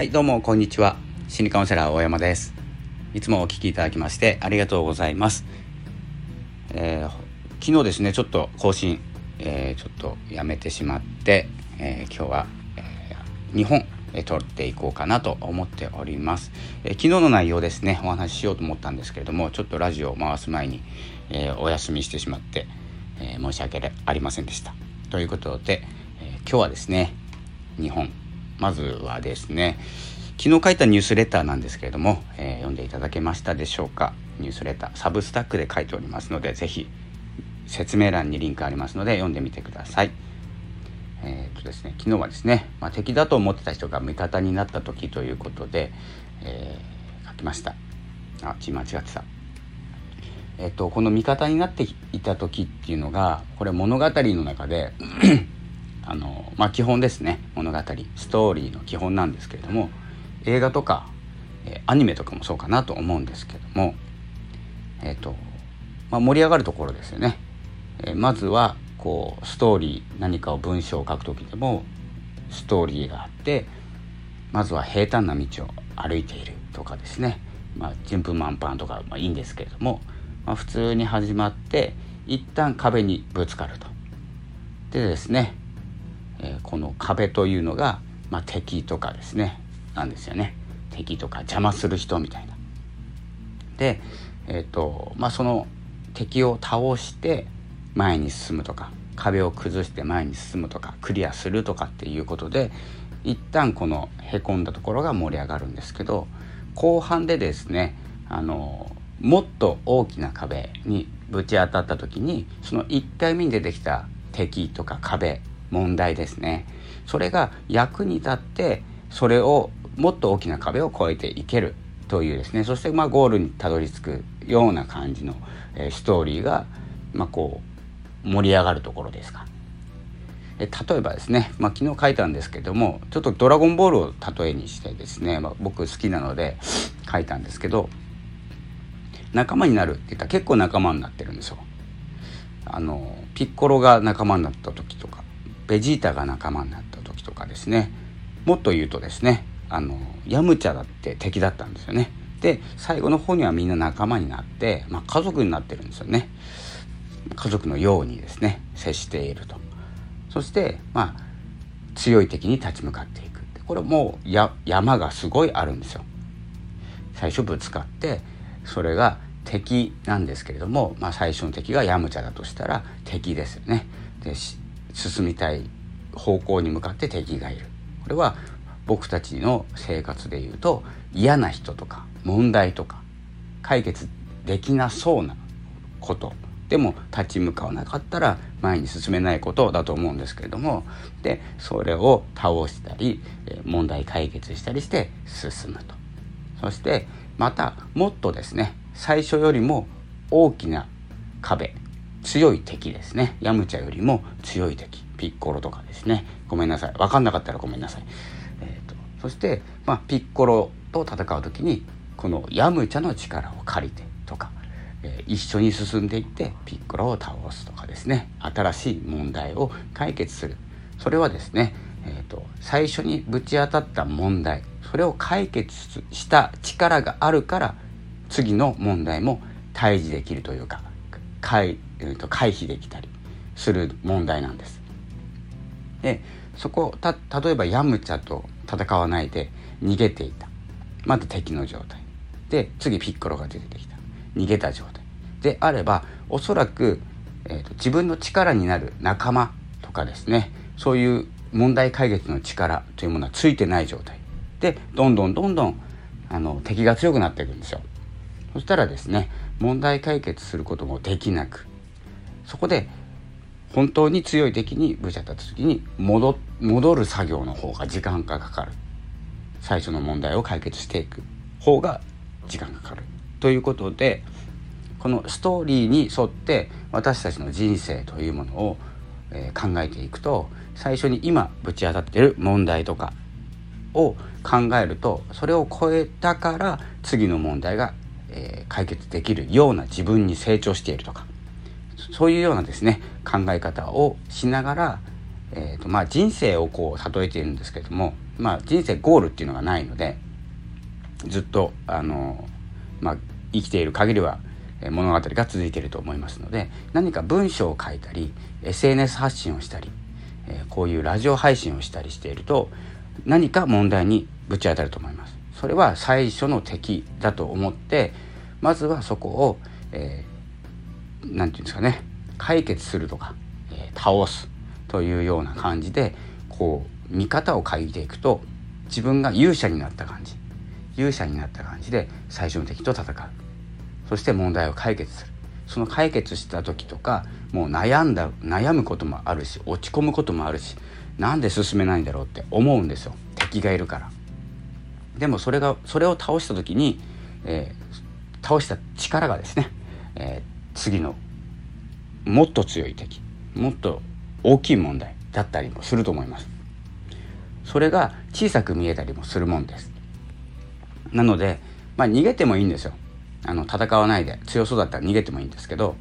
はいどうもこんにちは。心理カウンセラー大山です。いつもお聞きいただきましてありがとうございます、えー、昨日ですねちょっと更新、えー、ちょっとやめてしまって、えー、今日は、え2本え撮っていこうかなと思っております、え昨日の内容ですねお話ししようと思ったんですけれどもちょっとラジオを回す前に、えお休みしてしまって、え申し訳ありませんでした。ということで、え今日はですね2本まずはですね昨日書いたニュースレターなんですけれども、えー、読んでいただけましたでしょうか？ニュースレターサブスタックで書いておりますので是非説明欄にリンクありますので読んでみてください。えーとですね、昨日はですね、まあ、敵だと思ってた人が味方になった時ということで、えー、書きました。あ、字間違ってた。えっ、ー、と、この味方になっていた時っていうのが、これ物語の中であのまあ、基本ですね物語ストーリーの基本なんですけれども映画とか、えアニメとかもそうかなと思うんですけども、えっ、ー、とまあ、盛り上がるところですよね。えー、まずはこうストーリー何かを文章を書く時でもストーリーがあってまずは平坦な道を歩いているとかですね、ま、順風満帆とか、まあ、いいんですけれども、まあ、普通に始まって一旦壁にぶつかると。でですね、この壁というのが、まあ、敵とかですねなんですよね敵とか邪魔する人みたいな。で、えーとまあ、その敵を倒して前に進むとか壁を崩して前に進むとかクリアするとかっていうことで一旦このへこんだところが盛り上がるんですけど後半でですねあのもっと大きな壁にぶち当たった時にその1回目に出てきた敵とか壁問題ですねそれが役に立ってそれをもっと大きな壁を越えていけるというですねそしてまあゴールにたどり着くような感じの、えー、ストーリーが、まあ、こう盛り上がるところですか。え例えばですね、まあ、昨日書いたんですけどもちょっと「ドラゴンボール」を例えにしてですね、まあ、僕好きなので書いたんですけど仲間になるって言ったら結構仲間になってるんですよ。あのピッコロが仲間になった時とかベジータが仲間になった時とかですねもっと言うとですねあのヤムチャだって敵だったんですよね。で最後の方にはみんな仲間になって、まあ、家族になってるんですよね。家族のようにですね接していると。そしてまあ強い敵に立ち向かっていくこれもうや山がすごいあるんですよ。最初ぶつかってそれが敵なんですけれども、まあ、最初の敵がヤムチャだとしたら敵ですよね。で進みたい方向に向かって敵がいる。これは僕たちの生活でいうと嫌な人とか問題とか解決できなそうなこと。でも立ち向かわなかったら前に進めないことだと思うんですけれども。でそれを倒したり問題解決したりして進むと。そしてまたもっとですね最初よりも大きな壁。強い敵ですね。ヤムチャよりも強い敵。ピッコロとかですね。ごめんなさい。分かんなかったらごめんなさい、えーと、そして、まあ、ピッコロと戦う時にこのヤムチャの力を借りてとか、えー、一緒に進んでいってピッコロを倒すとかですね。新しい問題を解決する。それはですね、えーと最初にぶち当たった問題それを解決した力があるから次の問題も対峙できるというか回えー、と回避できたりする問題なんです。でそこた例えばヤムチャと戦わないで逃げていた。また敵の状態。で次ピッコロが出てきた。逃げた状態。であればおそらく、えーと、自分の力になる仲間とかですね。そういう問題解決の力というものはついてない状態。でどんどんどんどんあの敵が強くなっていくんですよ。そしたらですね問題解決することもできなくそこで本当に強い敵にぶち当たった時に戻戻る作業の方が時間がかかる。最初の問題を解決していく方が時間がかかる。ということでこのストーリーに沿って私たちの人生というものを、え、考えていくと最初に今ぶち当たってる問題とかを考えるとそれを超えたから次の問題が、え、解決できるような自分に成長しているとかそういうようなですね考え方をしながら、えーとまあ、人生をこう例えているんですけどもまあ人生ゴールっていうのがないのでずっとあの、まあ、生きている限りは物語が続いていると思いますので何か文章を書いたり SNS 発信をしたりえこういうラジオ配信をしたりしていると何か問題にぶち当たると思います。それは最初の敵だと思ってまずはそこを、えー、て言うんですかね解決するとか、え、倒すというような感じでこう見方を変えていくと自分が勇者になった感じ勇者になった感じで最初の敵と戦う。そして問題を解決する。その解決した時とかもう悩んだ悩むこともあるし落ち込むこともあるしなんで進めないんだろうって思うんですよ。敵がいるから。でもそれがそれを倒した時に、えー、倒した力がですね、えー、次のもっと強い敵もっと大きい問題だったりもすると思います。それが小さく見えたりもするもんです。なのでまあ逃げてもいいんですよ。あの戦わないで強そうだったら逃げてもいいんですけど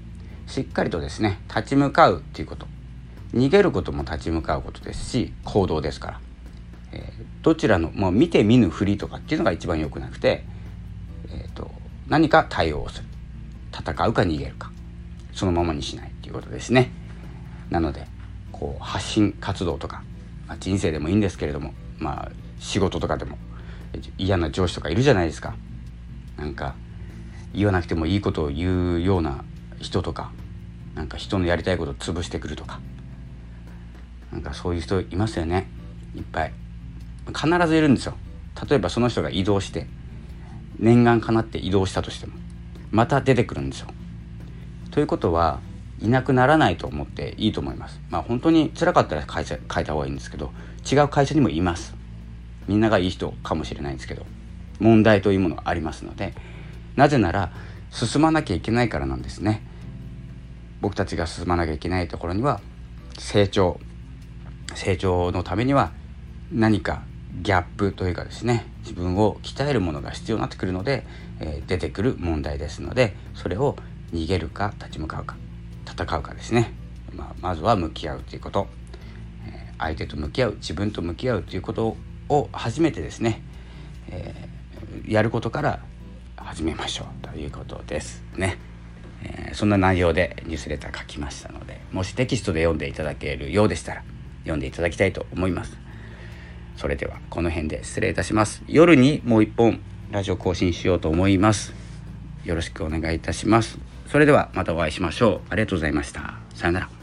しっかりとですね立ち向かうっていうこと。逃げることも立ち向かうことですし行動ですから、えー、どちらのもう見て見ぬふりとかっていうのが一番良くなくて、えーと、何か対応をする。戦うか逃げるか。そのままにしないっていうことですね。なのでこう発信活動とか、まあ、人生でもいいんですけれどもまあ仕事とかでも嫌な上司とかいるじゃないですか。なんか言わなくてもいいことを言うような人とかなんか人のやりたいことを潰してくるとか。なんかそういう人いますよね。いっぱい。必ずいるんですよ。例えばその人が移動して念願かなって移動したとしても。また出てくるんですよ。ということはいなくならないと思っていいと思います。まあ本当に辛かったら会社変えた方がいいんですけど違う会社にもいます。みんながいい人かもしれないんですけど問題というものがありますのでなぜなら進まなきゃいけないからなんですね。僕たちが進まなきゃいけないところには成長。成長のためには何かギャップというかですね自分を鍛えるものが必要になってくるので、えー、出てくる問題ですのでそれを逃げるか立ち向かうか戦うかですね、まあ、まずは向き合うということ、えー、相手と向き合う自分と向き合うということを初めてですね、えー、やることから始めましょうということですね。えー、そんな内容でニュースレター書きましたのでもしテキストで読んでいただけるようでしたら読んでいただきたいと思います。それではこの辺で失礼いたします。夜にもう一本ラジオ更新しようと思います。よろしくお願いいたします。それではまたお会いしましょう。ありがとうございました。さようなら。